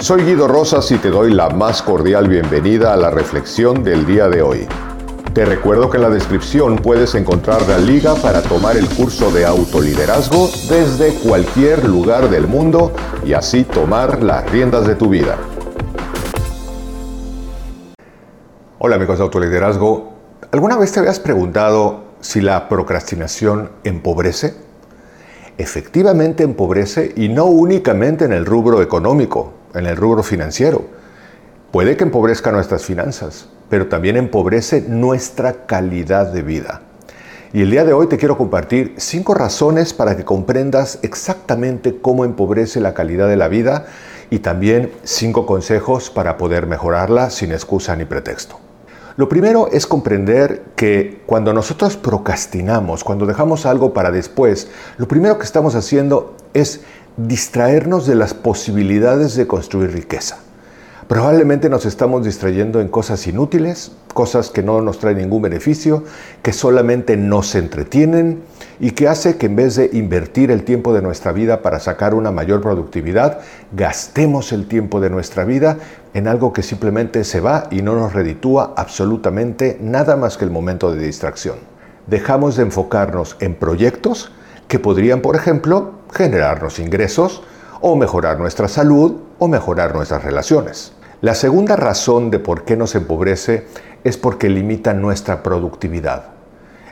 Soy Guido Rosas y te doy la más cordial bienvenida a la reflexión del día de hoy. Te recuerdo que en la descripción puedes encontrar la liga para tomar el curso de autoliderazgo desde cualquier lugar del mundo y así tomar las riendas de tu vida. Hola amigos de autoliderazgo, ¿alguna vez te habías preguntado si la procrastinación empobrece? Efectivamente empobrece y no únicamente en el rubro económico, en el rubro financiero. Puede que empobrezca nuestras finanzas, pero también empobrece nuestra calidad de vida. Y el día de hoy te quiero compartir cinco razones para que comprendas exactamente cómo empobrece la calidad de la vida y también cinco consejos para poder mejorarla sin excusa ni pretexto. Lo primero es comprender que cuando nosotros procrastinamos, cuando dejamos algo para después, lo primero que estamos haciendo es distraernos de las posibilidades de construir riqueza. Probablemente nos estamos distrayendo en cosas inútiles, cosas que no nos traen ningún beneficio, que solamente nos entretienen y que hace que en vez de invertir el tiempo de nuestra vida para sacar una mayor productividad, gastemos el tiempo de nuestra vida en algo que simplemente se va y no nos reditúa absolutamente nada más que el momento de distracción. Dejamos de enfocarnos en proyectos que podrían, por ejemplo, generarnos ingresos o mejorar nuestra salud o mejorar nuestras relaciones. La segunda razón de por qué nos empobrece es porque limita nuestra productividad.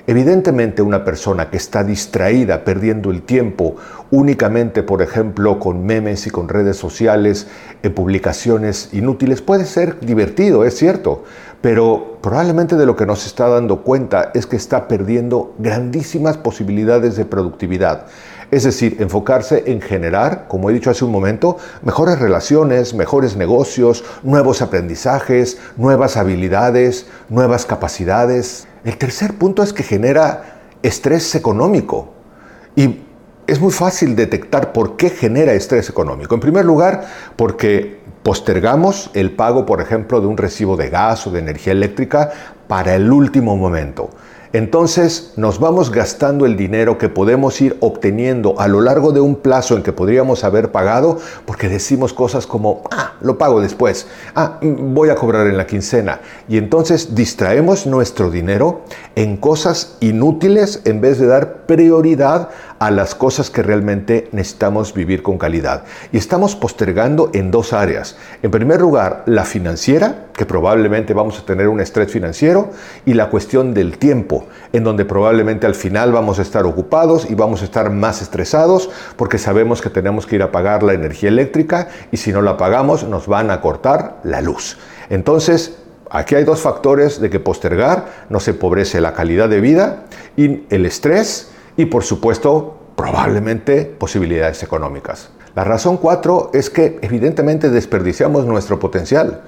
Evidentemente una persona que está distraída, perdiendo el tiempo únicamente, por ejemplo, con memes y con redes sociales, en publicaciones inútiles, puede ser divertido, es cierto, pero probablemente de lo que nos está dando cuenta es que está perdiendo grandísimas posibilidades de productividad. Es decir, enfocarse en generar, como he dicho hace un momento, mejores relaciones, mejores negocios, nuevos aprendizajes, nuevas habilidades, nuevas capacidades. El tercer punto es que genera estrés económico. Y es muy fácil detectar por qué genera estrés económico. En primer lugar, porque postergamos el pago, por ejemplo, de un recibo de gas o de energía eléctrica para el último momento entonces nos vamos gastando el dinero que podemos ir obteniendo a lo largo de un plazo en que podríamos haber pagado porque decimos cosas como, ah, lo pago después, ah, mm, voy a cobrar en la quincena. Y entonces distraemos nuestro dinero en cosas inútiles en vez de dar prioridad a las cosas que realmente necesitamos vivir con calidad. Y estamos postergando en dos áreas. En primer lugar, la financiera, que probablemente vamos a tener un estrés financiero, y la cuestión del tiempo en donde probablemente al final vamos a estar ocupados y vamos a estar más estresados porque sabemos que tenemos que ir a pagar la energía eléctrica y si no la pagamos nos van a cortar la luz. Entonces, aquí hay dos factores de que postergar nos empobrece la calidad de vida y el estrés y por supuesto probablemente posibilidades económicas. La razón cuatro es que evidentemente desperdiciamos nuestro potencial.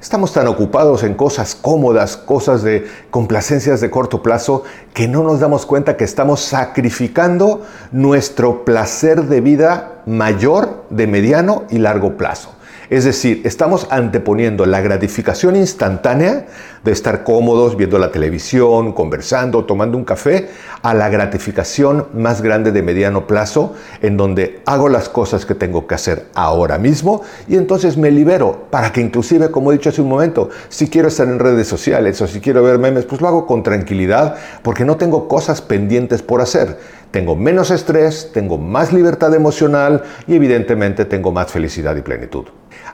Estamos tan ocupados en cosas cómodas, cosas de complacencias de corto plazo, que no nos damos cuenta que estamos sacrificando nuestro placer de vida mayor de mediano y largo plazo. Es decir, estamos anteponiendo la gratificación instantánea de estar cómodos viendo la televisión, conversando, tomando un café, a la gratificación más grande de mediano plazo, en donde hago las cosas que tengo que hacer ahora mismo y entonces me libero para que inclusive, como he dicho hace un momento, si quiero estar en redes sociales o si quiero ver memes, pues lo hago con tranquilidad porque no tengo cosas pendientes por hacer. Tengo menos estrés, tengo más libertad emocional y evidentemente tengo más felicidad y plenitud.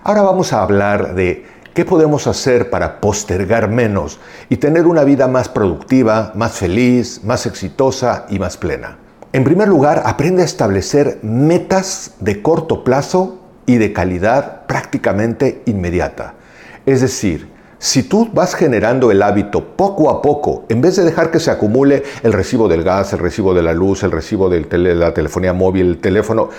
Ahora vamos a hablar de qué podemos hacer para postergar menos y tener una vida más productiva, más feliz, más exitosa y más plena. En primer lugar, aprende a establecer metas de corto plazo y de calidad prácticamente inmediata. Es decir, si tú vas generando el hábito poco a poco, en vez de dejar que se acumule el recibo del gas, el recibo de la luz, el recibo de la telefonía móvil, el teléfono,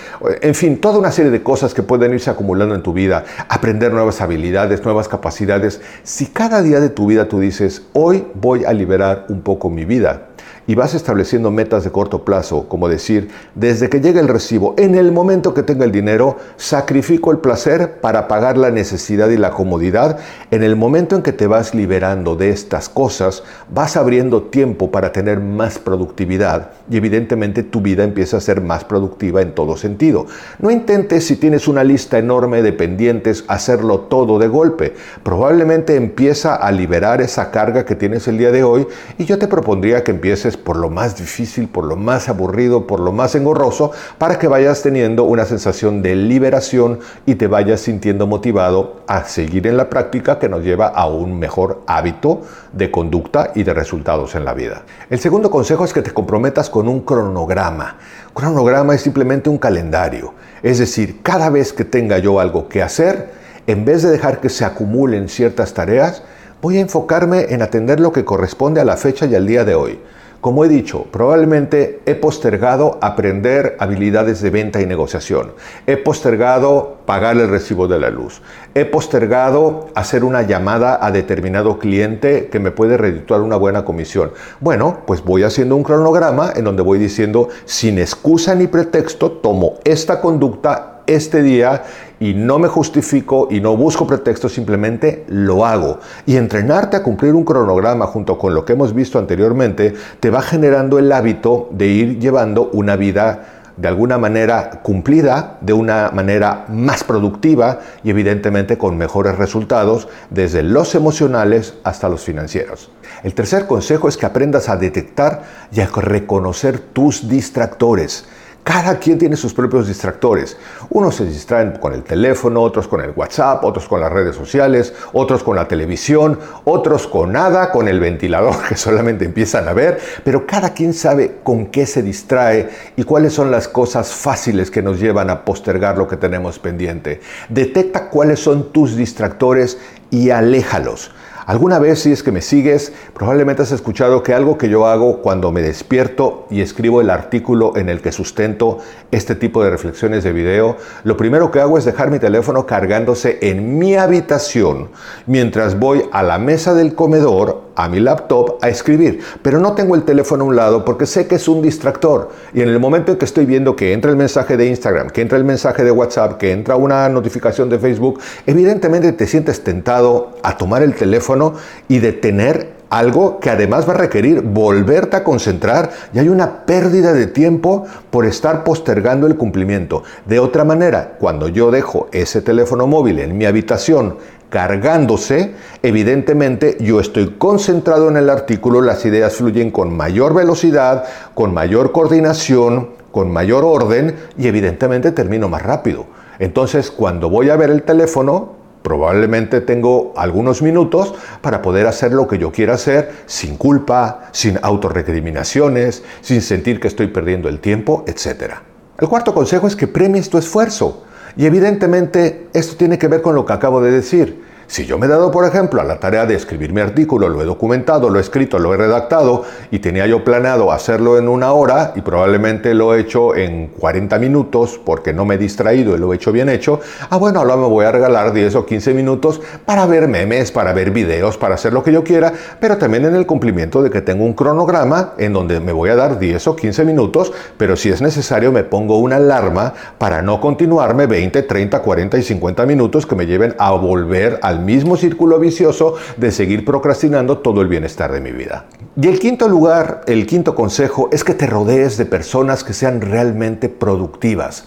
en fin, toda una serie de cosas que pueden irse acumulando en tu vida, aprender nuevas habilidades, nuevas capacidades, si cada día de tu vida tú dices, hoy voy a liberar un poco mi vida, y vas estableciendo metas de corto plazo, como decir, desde que llegue el recibo, en el momento que tenga el dinero, sacrifico el placer para pagar la necesidad y la comodidad, en el momento en que te vas liberando de estas cosas, vas abriendo tiempo para tener más productividad y evidentemente tu vida empieza a ser más productiva en todo sentido. No intentes si tienes una lista enorme de pendientes hacerlo todo de golpe. Probablemente empieza a liberar esa carga que tienes el día de hoy y yo te propondría que empieces por lo más difícil, por lo más aburrido, por lo más engorroso, para que vayas teniendo una sensación de liberación y te vayas sintiendo motivado a seguir en la práctica que nos lleva a un mejor hábito de conducta y de resultados en la vida. El segundo consejo es que te comprometas con un cronograma. Cronograma es simplemente un calendario. Es decir, cada vez que tenga yo algo que hacer, en vez de dejar que se acumulen ciertas tareas, voy a enfocarme en atender lo que corresponde a la fecha y al día de hoy. Como he dicho, probablemente he postergado aprender habilidades de venta y negociación. He postergado pagar el recibo de la luz. He postergado hacer una llamada a determinado cliente que me puede redituar una buena comisión. Bueno, pues voy haciendo un cronograma en donde voy diciendo, sin excusa ni pretexto, tomo esta conducta este día y no me justifico y no busco pretextos, simplemente lo hago. Y entrenarte a cumplir un cronograma junto con lo que hemos visto anteriormente te va generando el hábito de ir llevando una vida de alguna manera cumplida, de una manera más productiva y evidentemente con mejores resultados desde los emocionales hasta los financieros. El tercer consejo es que aprendas a detectar y a reconocer tus distractores. Cada quien tiene sus propios distractores. Unos se distraen con el teléfono, otros con el WhatsApp, otros con las redes sociales, otros con la televisión, otros con nada, con el ventilador que solamente empiezan a ver, pero cada quien sabe con qué se distrae y cuáles son las cosas fáciles que nos llevan a postergar lo que tenemos pendiente. Detecta cuáles son tus distractores y aléjalos. Alguna vez, si es que me sigues, probablemente has escuchado que algo que yo hago cuando me despierto y escribo el artículo en el que sustento este tipo de reflexiones de video, lo primero que hago es dejar mi teléfono cargándose en mi habitación mientras voy a la mesa del comedor a mi laptop a escribir, pero no tengo el teléfono a un lado porque sé que es un distractor. Y en el momento en que estoy viendo que entra el mensaje de Instagram, que entra el mensaje de WhatsApp, que entra una notificación de Facebook, evidentemente te sientes tentado a tomar el teléfono y detener algo que además va a requerir volverte a concentrar y hay una pérdida de tiempo por estar postergando el cumplimiento. De otra manera, cuando yo dejo ese teléfono móvil en mi habitación cargándose, evidentemente yo estoy concentrado en el artículo, las ideas fluyen con mayor velocidad, con mayor coordinación, con mayor orden y evidentemente termino más rápido. Entonces, cuando voy a ver el teléfono, probablemente tengo algunos minutos para poder hacer lo que yo quiera hacer sin culpa, sin autorrecriminaciones, sin sentir que estoy perdiendo el tiempo, etc. El cuarto consejo es que premies tu esfuerzo. Y evidentemente esto tiene que ver con lo que acabo de decir. Si yo me he dado, por ejemplo, a la tarea de escribir mi artículo, lo he documentado, lo he escrito, lo he redactado y tenía yo planeado hacerlo en una hora y probablemente lo he hecho en 40 minutos porque no me he distraído y lo he hecho bien hecho, ah bueno, ahora me voy a regalar 10 o 15 minutos para ver memes, para ver videos, para hacer lo que yo quiera, pero también en el cumplimiento de que tengo un cronograma en donde me voy a dar 10 o 15 minutos, pero si es necesario me pongo una alarma para no continuarme 20, 30, 40 y 50 minutos que me lleven a volver a mismo círculo vicioso de seguir procrastinando todo el bienestar de mi vida. Y el quinto lugar, el quinto consejo es que te rodees de personas que sean realmente productivas.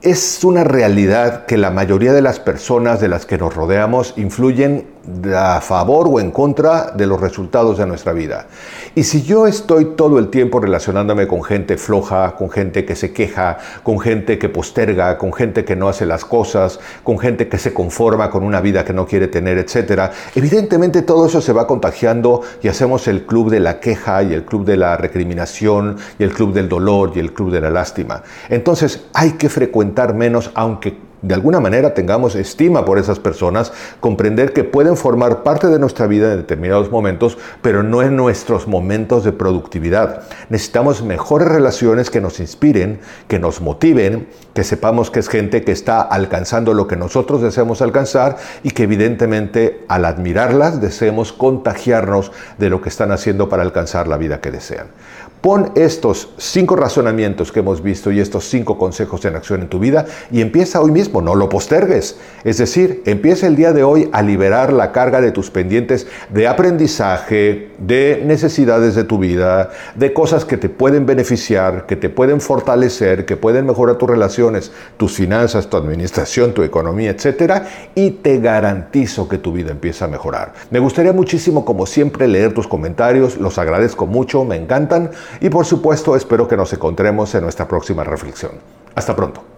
Es una realidad que la mayoría de las personas de las que nos rodeamos influyen a favor o en contra de los resultados de nuestra vida. Y si yo estoy todo el tiempo relacionándome con gente floja, con gente que se queja, con gente que posterga, con gente que no hace las cosas, con gente que se conforma con una vida que no quiere tener, etc., evidentemente todo eso se va contagiando y hacemos el club de la queja y el club de la recriminación y el club del dolor y el club de la lástima. Entonces hay que frecuentar menos, aunque de alguna manera tengamos estima por esas personas, comprender que pueden formar parte de nuestra vida en determinados momentos, pero no en nuestros momentos de productividad. Necesitamos mejores relaciones que nos inspiren, que nos motiven, que sepamos que es gente que está alcanzando lo que nosotros deseamos alcanzar y que evidentemente al admirarlas deseemos contagiarnos de lo que están haciendo para alcanzar la vida que desean. Pon estos cinco razonamientos que hemos visto y estos cinco consejos en acción en tu vida y empieza hoy mismo, no lo postergues. Es decir, empieza el día de hoy a liberar la carga de tus pendientes de aprendizaje, de necesidades de tu vida, de cosas que te pueden beneficiar, que te pueden fortalecer, que pueden mejorar tus relaciones, tus finanzas, tu administración, tu economía, etc. Y te garantizo que tu vida empieza a mejorar. Me gustaría muchísimo, como siempre, leer tus comentarios. Los agradezco mucho, me encantan y por supuesto espero que nos encontremos en nuestra próxima reflexión. Hasta pronto.